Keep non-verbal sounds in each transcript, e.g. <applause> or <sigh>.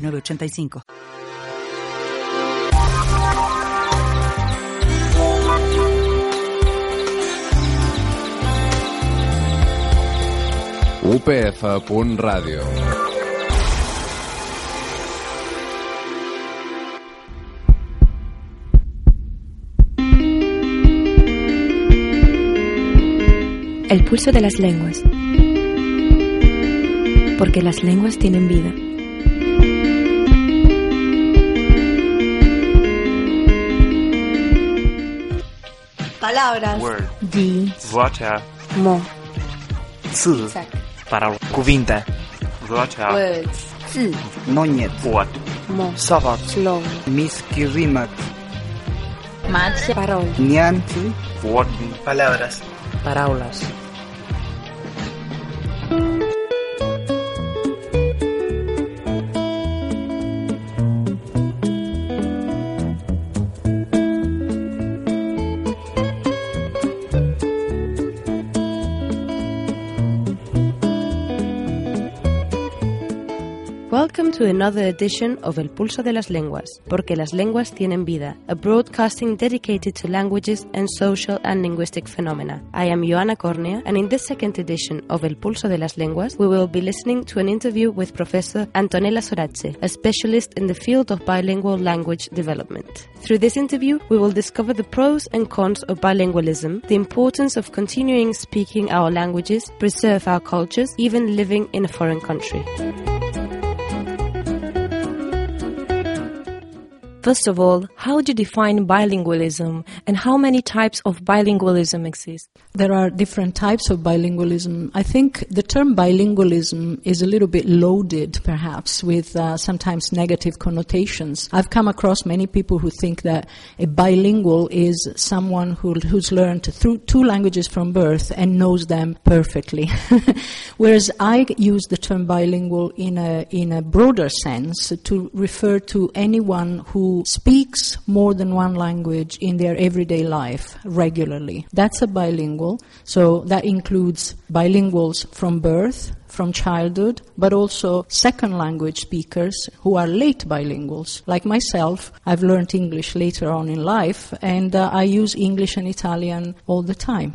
906985. UPF.radio El pulso de las lenguas. Porque las lenguas tienen vida. palabras. Word. Di. Mo. Zi. Para Cuvinta. Rocha. Words. Zi. Noñet. What. Mo. Sabat. Slow. Miski Rimat. Mat. Parol. Nianti. Word. Palabras. Parábolas. Welcome to another edition of El Pulso de las Lenguas, porque las lenguas tienen vida, a broadcasting dedicated to languages and social and linguistic phenomena. I am Joana Cornea, and in this second edition of El Pulso de las Lenguas, we will be listening to an interview with Professor Antonella Sorace, a specialist in the field of bilingual language development. Through this interview, we will discover the pros and cons of bilingualism, the importance of continuing speaking our languages, preserve our cultures, even living in a foreign country. First of all, how do you define bilingualism and how many types of bilingualism exist? There are different types of bilingualism. I think the term bilingualism is a little bit loaded, perhaps, with uh, sometimes negative connotations. I've come across many people who think that a bilingual is someone who, who's learned through two languages from birth and knows them perfectly. <laughs> Whereas I use the term bilingual in a, in a broader sense to refer to anyone who speaks more than one language in their everyday life regularly. That's a bilingual. So that includes bilinguals from birth, from childhood, but also second language speakers who are late bilinguals. Like myself, I've learned English later on in life and uh, I use English and Italian all the time.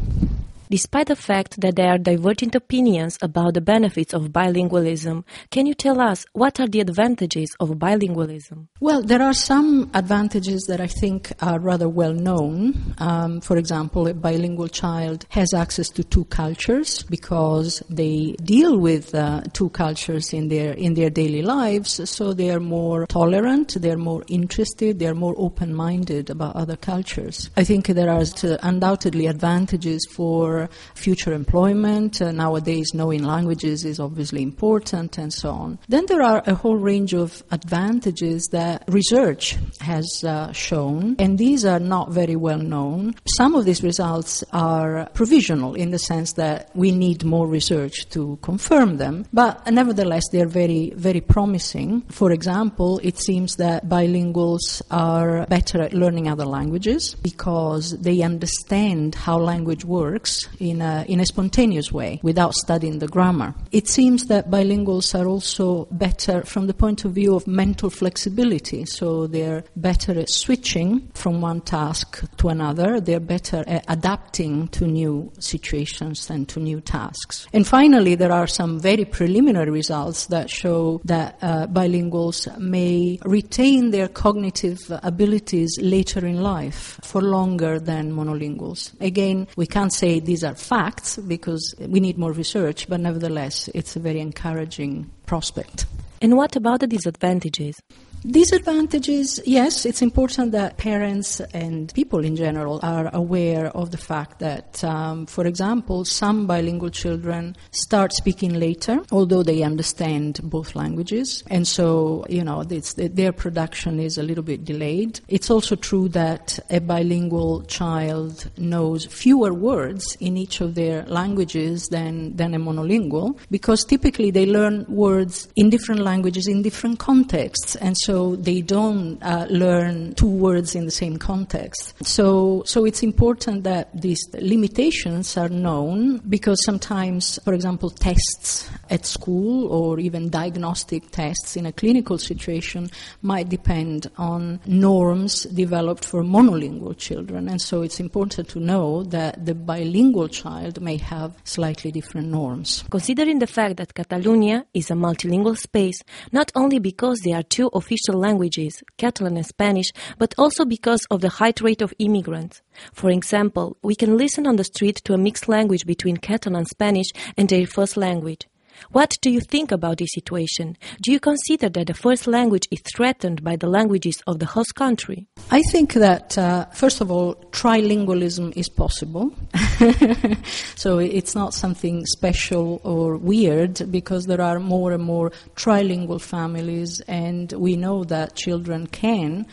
Despite the fact that there are divergent opinions about the benefits of bilingualism, can you tell us what are the advantages of bilingualism? Well, there are some advantages that I think are rather well known. Um, for example, a bilingual child has access to two cultures because they deal with uh, two cultures in their in their daily lives. So they are more tolerant, they are more interested, they are more open-minded about other cultures. I think there are uh, undoubtedly advantages for future employment. Uh, nowadays, knowing languages is obviously important, and so on. Then there are a whole range of advantages that research has uh, shown, and these are not very well known. Some of these results are provisional in the sense that we need more research to confirm them, but nevertheless, they are very, very promising. For example, it seems that bilinguals are better at learning other languages because they understand how language works in a, in a spontaneous way without studying the grammar. It seems that bilinguals are also better from the point of view of mental flexibility, so they're better at switching from one task to another, they're better at adapting to new situations and to new tasks. And finally, there are some very preliminary results that show that uh, bilinguals may retain their cognitive abilities later in life for longer than monolinguals. Again, we can't say these are facts because we need more research, but nevertheless, it's a very encouraging prospect. And what about the disadvantages? Disadvantages, yes, it's important that parents and people in general are aware of the fact that, um, for example, some bilingual children start speaking later, although they understand both languages, and so, you know, their production is a little bit delayed. It's also true that a bilingual child knows fewer words in each of their languages than, than a monolingual, because typically they learn words in different languages in different contexts, and so so they don't uh, learn two words in the same context. So, so it's important that these limitations are known because sometimes, for example, tests at school or even diagnostic tests in a clinical situation might depend on norms developed for monolingual children. And so it's important to know that the bilingual child may have slightly different norms. Considering the fact that Catalonia is a multilingual space, not only because there are two official official languages, Catalan and Spanish, but also because of the high rate of immigrants. For example, we can listen on the street to a mixed language between Catalan and Spanish and their first language. What do you think about this situation? Do you consider that the first language is threatened by the languages of the host country? I think that, uh, first of all, trilingualism is possible. <laughs> so it's not something special or weird because there are more and more trilingual families, and we know that children can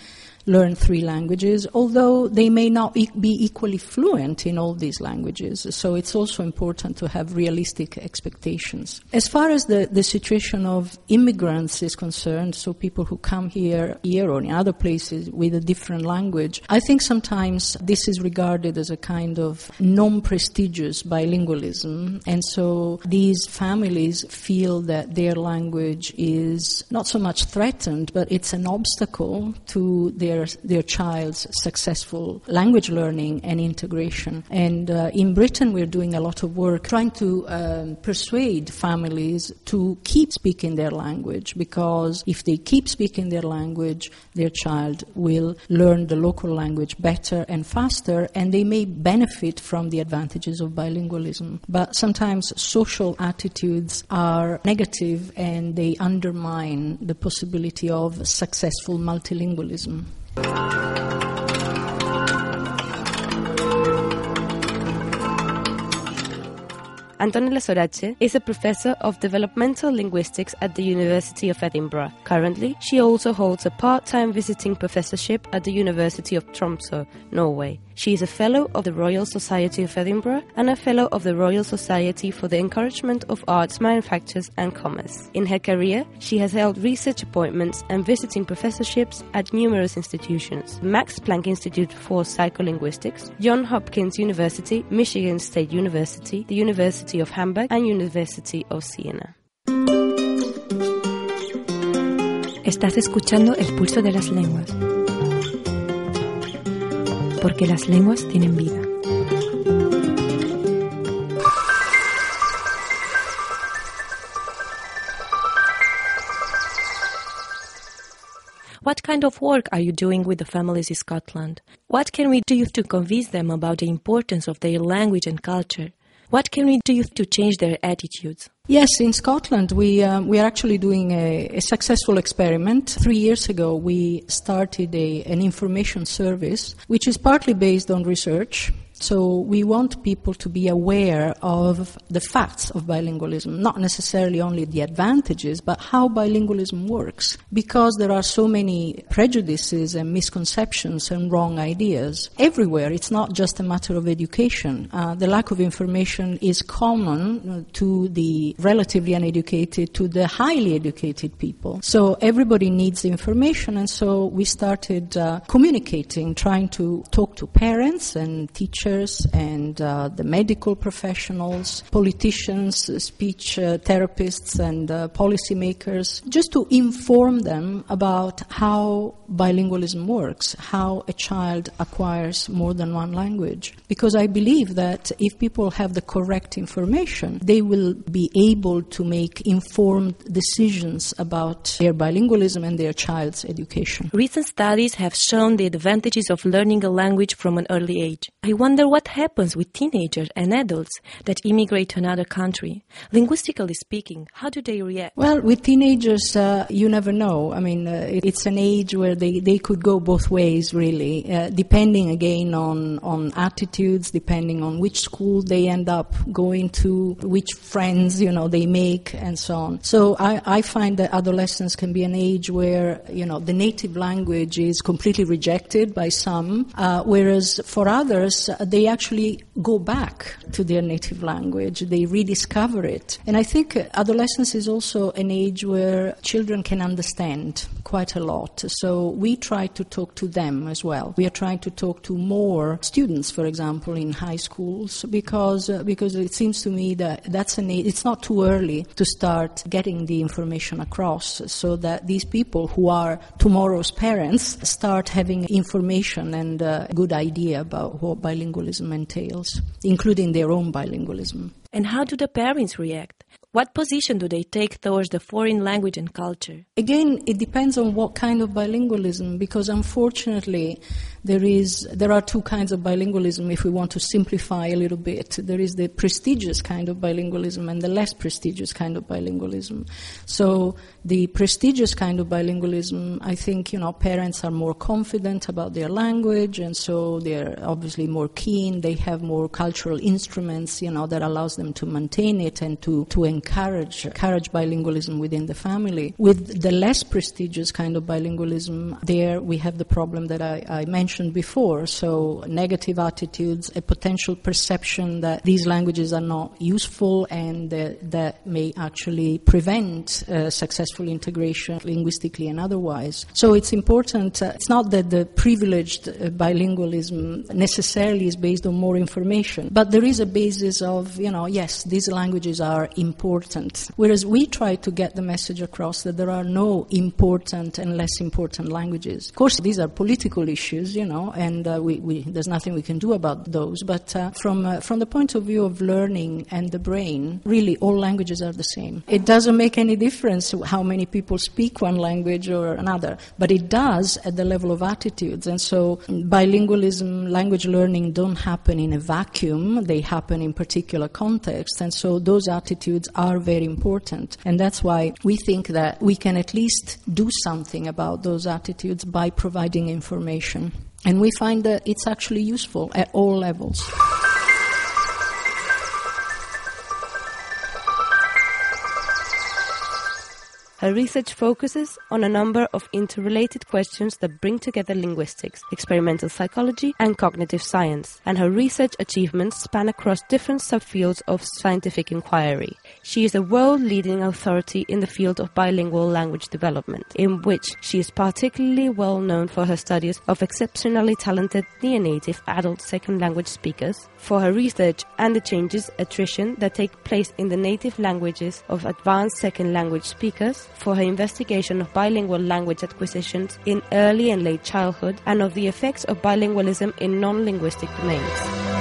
learn three languages, although they may not e- be equally fluent in all these languages. So it's also important to have realistic expectations. As far as the, the situation of immigrants is concerned, so people who come here, here or in other places with a different language, I think sometimes this is regarded as a kind of non-prestigious bilingualism. And so these families feel that their language is not so much threatened, but it's an obstacle to their their, their child's successful language learning and integration. And uh, in Britain, we're doing a lot of work trying to um, persuade families to keep speaking their language because if they keep speaking their language, their child will learn the local language better and faster, and they may benefit from the advantages of bilingualism. But sometimes social attitudes are negative and they undermine the possibility of successful multilingualism. Antonella Sorace is a professor of developmental linguistics at the University of Edinburgh. Currently, she also holds a part time visiting professorship at the University of Tromsø, Norway. She is a Fellow of the Royal Society of Edinburgh and a Fellow of the Royal Society for the Encouragement of Arts, Manufactures and Commerce. In her career, she has held research appointments and visiting professorships at numerous institutions Max Planck Institute for Psycholinguistics, Johns Hopkins University, Michigan State University, the University of Hamburg, and University of Siena. Estás escuchando El Pulso de las Lenguas porque las lenguas tienen vida. What kind of work are you doing with the families in Scotland? What can we do to convince them about the importance of their language and culture? What can we do to change their attitudes? Yes, in Scotland, we, um, we are actually doing a, a, successful experiment. Three years ago, we started a, an information service, which is partly based on research so we want people to be aware of the facts of bilingualism, not necessarily only the advantages, but how bilingualism works. Because there are so many prejudices and misconceptions and wrong ideas everywhere. It's not just a matter of education. Uh, the lack of information is common uh, to the relatively uneducated, to the highly educated people. So everybody needs information, and so we started uh, communicating, trying to talk to parents and teachers teachers and uh, the medical professionals, politicians, speech uh, therapists, and uh, policymakers, just to inform them about how bilingualism works, how a child acquires more than one language. Because I believe that if people have the correct information, they will be able to make informed decisions about their bilingualism and their child's education. Recent studies have shown the advantages of learning a language from an early age. I wonder wonder what happens with teenagers and adults that immigrate to another country. Linguistically speaking, how do they react? Well, with teenagers, uh, you never know. I mean, uh, it's an age where they, they could go both ways, really, uh, depending again on, on attitudes, depending on which school they end up going to, which friends, you know, they make, and so on. So I, I find that adolescence can be an age where, you know, the native language is completely rejected by some, uh, whereas for others, uh, they actually go back to their native language. They rediscover it. And I think adolescence is also an age where children can understand quite a lot. So we try to talk to them as well. We are trying to talk to more students, for example, in high schools, because uh, because it seems to me that that's an it's not too early to start getting the information across, so that these people who are tomorrow's parents start having information and a good idea about what bilingualism entails, including their own bilingualism. And how do the parents react? What position do they take towards the foreign language and culture? Again, it depends on what kind of bilingualism, because unfortunately, there is there are two kinds of bilingualism. If we want to simplify a little bit, there is the prestigious kind of bilingualism and the less prestigious kind of bilingualism. So the prestigious kind of bilingualism, I think you know parents are more confident about their language, and so they're obviously more keen. They have more cultural instruments, you know, that allows them to maintain it and to to encourage encourage bilingualism within the family. With the less prestigious kind of bilingualism, there we have the problem that I, I mentioned before. So, negative attitudes, a potential perception that these languages are not useful and that, that may actually prevent uh, successful integration linguistically and otherwise. So, it's important, uh, it's not that the privileged uh, bilingualism necessarily is based on more information, but there is a basis of, you know, yes, these languages are important. Whereas we try to get the message across that there are no important and less important languages. Of course, these are political issues, you know, and uh, we, we, there's nothing we can do about those. But uh, from, uh, from the point of view of learning and the brain, really all languages are the same. It doesn't make any difference how many people speak one language or another, but it does at the level of attitudes. And so bilingualism, language learning don't happen in a vacuum, they happen in particular contexts. And so those attitudes very important. And that's why we think that we can at least do something about those attitudes by providing information. And we find that it's actually useful at all levels. Her research focuses on a number of interrelated questions that bring together linguistics, experimental psychology, and cognitive science, and her research achievements span across different subfields of scientific inquiry. She is a world leading authority in the field of bilingual language development, in which she is particularly well known for her studies of exceptionally talented near-native adult second language speakers, for her research and the changes, attrition that take place in the native languages of advanced second language speakers, for her investigation of bilingual language acquisitions in early and late childhood and of the effects of bilingualism in non linguistic domains.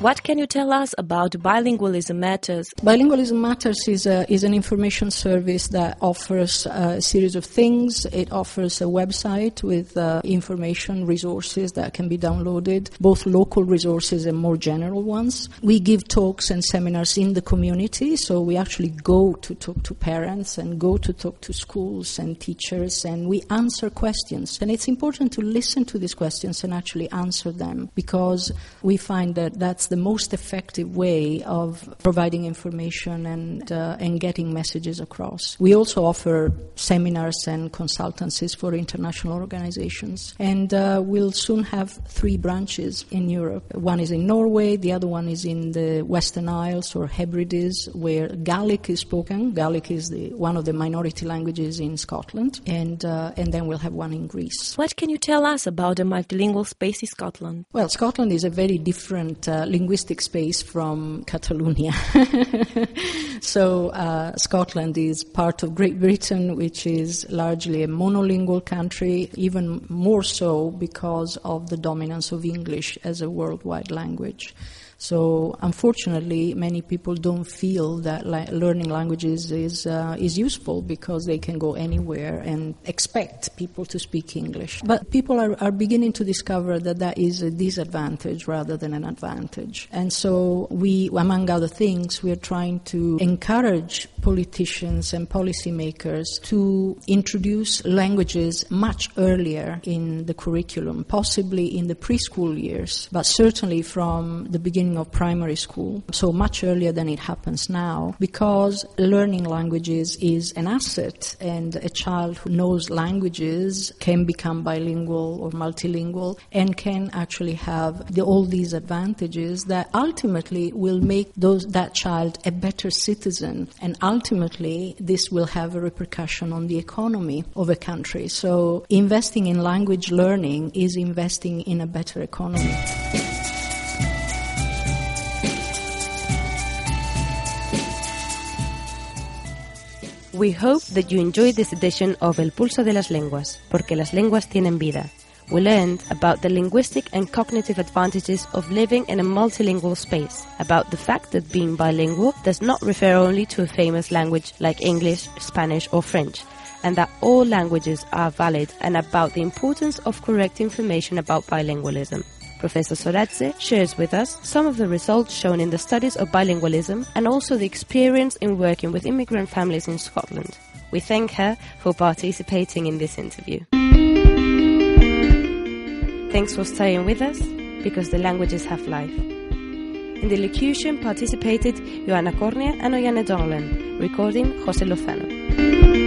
What can you tell us about Bilingualism Matters? Bilingualism Matters is, a, is an information service that offers a series of things. It offers a website with uh, information, resources that can be downloaded, both local resources and more general ones. We give talks and seminars in the community, so we actually go to talk to parents and go to talk to schools and teachers, and we answer questions. And it's important to listen to these questions and actually answer them because we find that that's the most effective way of providing information and, uh, and getting messages across. We also offer seminars and consultancies for international organizations. And uh, we'll soon have three branches in Europe. One is in Norway, the other one is in the Western Isles or Hebrides, where Gaelic is spoken. Gaelic is the, one of the minority languages in Scotland. And, uh, and then we'll have one in Greece. What can you tell us about the multilingual space in Scotland? Well, Scotland is a very different uh, linguistic space from Catalonia. <laughs> so uh, Scotland is part of Great Britain, which is largely a monolingual country, even more so because of the dominance of English as a worldwide language. So, unfortunately, many people don't feel that learning languages is, uh, is useful because they can go anywhere and expect people to speak English. But people are, are beginning to discover that that is a disadvantage rather than an advantage. And so, we, among other things, we are trying to encourage politicians and policymakers to introduce languages much earlier in the curriculum, possibly in the preschool years, but certainly from the beginning of primary school, so much earlier than it happens now, because learning languages is an asset, and a child who knows languages can become bilingual or multilingual and can actually have the, all these advantages that ultimately will make those, that child a better citizen, and ultimately this will have a repercussion on the economy of a country. So investing in language learning is investing in a better economy. We hope that you enjoyed this edition of El Pulso de las Lenguas, porque las lenguas tienen vida. We learned about the linguistic and cognitive advantages of living in a multilingual space, about the fact that being bilingual does not refer only to a famous language like English, Spanish, or French, and that all languages are valid, and about the importance of correct information about bilingualism. Professor Sorace shares with us some of the results shown in the studies of bilingualism and also the experience in working with immigrant families in Scotland. We thank her for participating in this interview. Thanks for staying with us because the languages have life. In the locution participated Joanna Cornea and Oyane Donlan, recording Jose Lozano.